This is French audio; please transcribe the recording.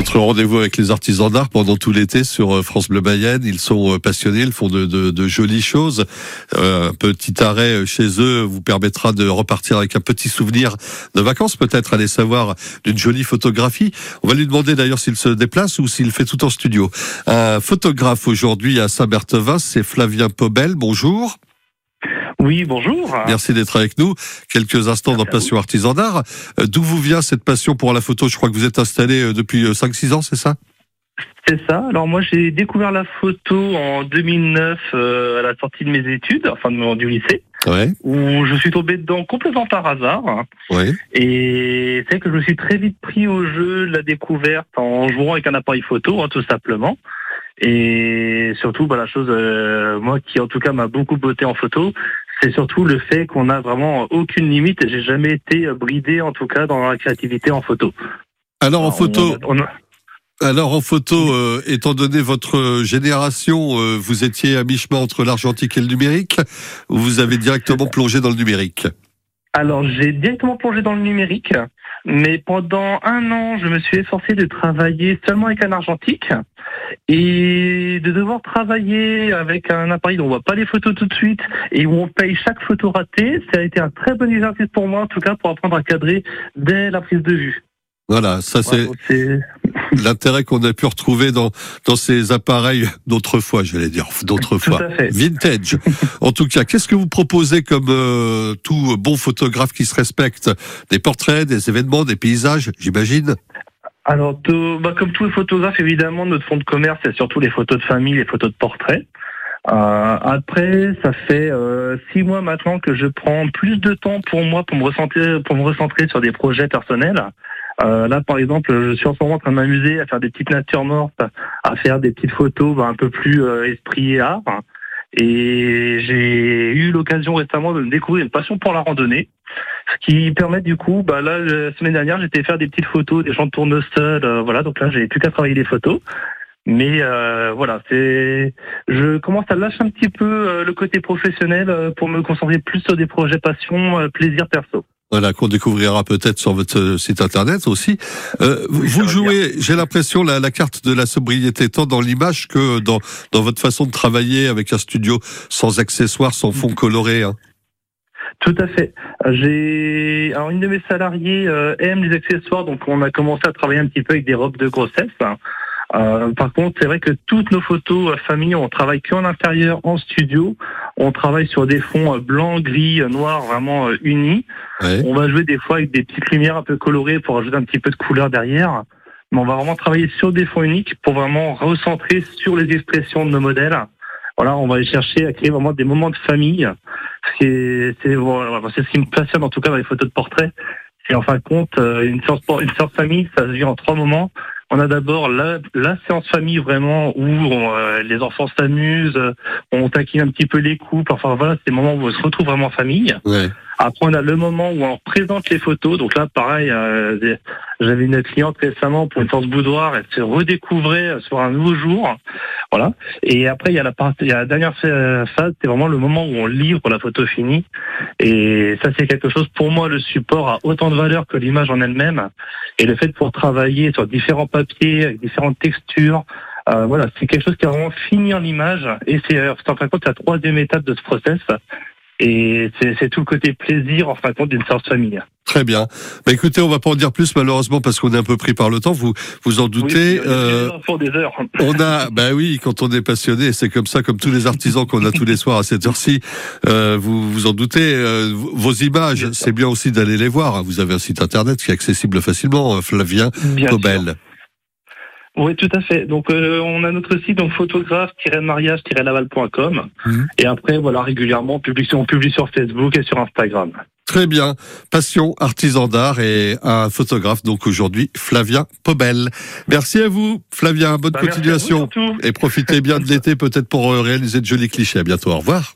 Notre rendez-vous avec les artisans d'art pendant tout l'été sur euh, France Bleu Mayenne. Ils sont euh, passionnés, ils font de, de, de jolies choses. Euh, un petit arrêt chez eux vous permettra de repartir avec un petit souvenir de vacances, peut-être, allez savoir, d'une jolie photographie. On va lui demander d'ailleurs s'il se déplace ou s'il fait tout en studio. Un photographe aujourd'hui à Saint-Berthevin, c'est Flavien Pobel. Bonjour. Oui, bonjour. Merci d'être avec nous. Quelques instants dans Passion Artisan d'Art. Euh, D'où vous vient cette passion pour la photo Je crois que vous êtes installé euh, depuis 5-6 ans, c'est ça? C'est ça. Alors moi, j'ai découvert la photo en 2009 euh, à la sortie de mes études, enfin du lycée, Ouais, où je suis tombé dedans complètement par hasard. ouais. Et c'est que je me suis très vite pris au jeu de la découverte en jouant avec un appareil photo, hein, tout simplement. Et surtout, bah, la chose, euh, moi qui en tout cas m'a beaucoup botté en photo, c'est surtout le fait qu'on n'a vraiment aucune limite. J'ai jamais été bridé, en tout cas, dans la créativité en photo. Alors en On- photo, on a- alors en photo, euh, étant donné votre génération, euh, vous étiez à mi-chemin entre l'argentique et le numérique, ou vous avez directement plongé dans le numérique Alors, j'ai directement plongé dans le numérique, mais pendant un an, je me suis efforcé de travailler seulement avec un argentique et de devoir travailler avec un appareil dont on voit pas les photos tout de suite et où on paye chaque photo ratée. Ça a été un très bon exercice pour moi, en tout cas, pour apprendre à cadrer dès la prise de vue. Voilà, ça c'est l'intérêt qu'on a pu retrouver dans dans ces appareils d'autrefois, j'allais dire d'autrefois. Vintage. En tout cas, qu'est-ce que vous proposez comme euh, tout bon photographe qui se respecte? Des portraits, des événements, des paysages, j'imagine? Alors, bah, comme tous les photographes, évidemment, notre fond de commerce, c'est surtout les photos de famille, les photos de portrait. Euh, après, ça fait euh, six mois maintenant que je prends plus de temps pour moi pour me recentrer, pour me recentrer sur des projets personnels. Euh, là, par exemple, je suis en ce moment en train de m'amuser à faire des petites natures mortes, à faire des petites photos bah, un peu plus euh, esprit et art. Et j'ai eu l'occasion récemment de me découvrir une passion pour la randonnée. Ce qui permet du coup, bah là, la semaine dernière, j'étais faire des petites photos, des gens de tournesol, euh, voilà. Donc là, j'ai plus qu'à travailler les photos. Mais euh, voilà, c'est, je commence à lâcher un petit peu euh, le côté professionnel euh, pour me concentrer plus sur des projets passion, euh, plaisir perso. Voilà, qu'on découvrira peut-être sur votre site internet aussi. Euh, vous Oui, jouez, j'ai l'impression, la, la carte de la sobriété, tant dans l'image que dans, dans votre façon de travailler avec un studio sans accessoires, sans fond coloré. Hein. Tout à fait. J'ai alors une de mes salariés euh, aime les accessoires, donc on a commencé à travailler un petit peu avec des robes de grossesse. Euh, par contre, c'est vrai que toutes nos photos euh, famille, on travaille qu'en intérieur, en studio. On travaille sur des fonds euh, blancs, gris, euh, noirs, vraiment unis. Ouais. On va jouer des fois avec des petites lumières un peu colorées pour ajouter un petit peu de couleur derrière. Mais on va vraiment travailler sur des fonds uniques pour vraiment recentrer sur les expressions de nos modèles. Voilà, on va aller chercher à créer vraiment des moments de famille. C'est c'est voilà, c'est ce qui me passionne en tout cas dans les photos de portrait. C'est en fin de compte euh, une séance pour- une séance famille, ça se vit en trois moments. On a d'abord la, la séance famille vraiment où on, euh, les enfants s'amusent, on taquine un petit peu les couples. Enfin voilà, c'est des moments où on se retrouve vraiment en famille. Ouais. Après, on a le moment où on présente les photos. Donc là, pareil, euh, j'avais une cliente récemment pour une séance boudoir. Elle se redécouvrait euh, sur un nouveau jour. Voilà. Et après, il y a la dernière phase, c'est vraiment le moment où on livre la photo finie. Et ça, c'est quelque chose, pour moi, le support a autant de valeur que l'image en elle-même. Et le fait de pouvoir travailler sur différents papiers, différentes textures, euh, voilà, c'est quelque chose qui a vraiment fini en image. Et c'est en fin de compte, la troisième étape de ce process. Et c'est tout le côté plaisir, en fin de compte, d'une séance famille. Très bien. Bah, écoutez, on va pas en dire plus malheureusement parce qu'on est un peu pris par le temps. Vous vous en doutez. Oui, euh, pour des heures. on a, bah oui, quand on est passionné, c'est comme ça, comme tous les artisans qu'on a tous les soirs à cette heure-ci. euh, vous vous en doutez. euh, vos images, c'est bien aussi d'aller les voir. Vous avez un site internet qui est accessible facilement. euh, Flavien Bien sûr. Oui, tout à fait. Donc, euh, on a notre site, donc photographe-mariage-laval.com. Mhm. Et après, voilà, régulièrement, on publie, on publie sur Facebook et sur Instagram. Très bien. Passion, artisan d'art et un photographe. Donc aujourd'hui, Flavien Pobel. Merci à vous, Flavien. Bonne Bah, continuation. Et profitez bien de l'été, peut-être pour euh, réaliser de jolis clichés. À bientôt. Au revoir.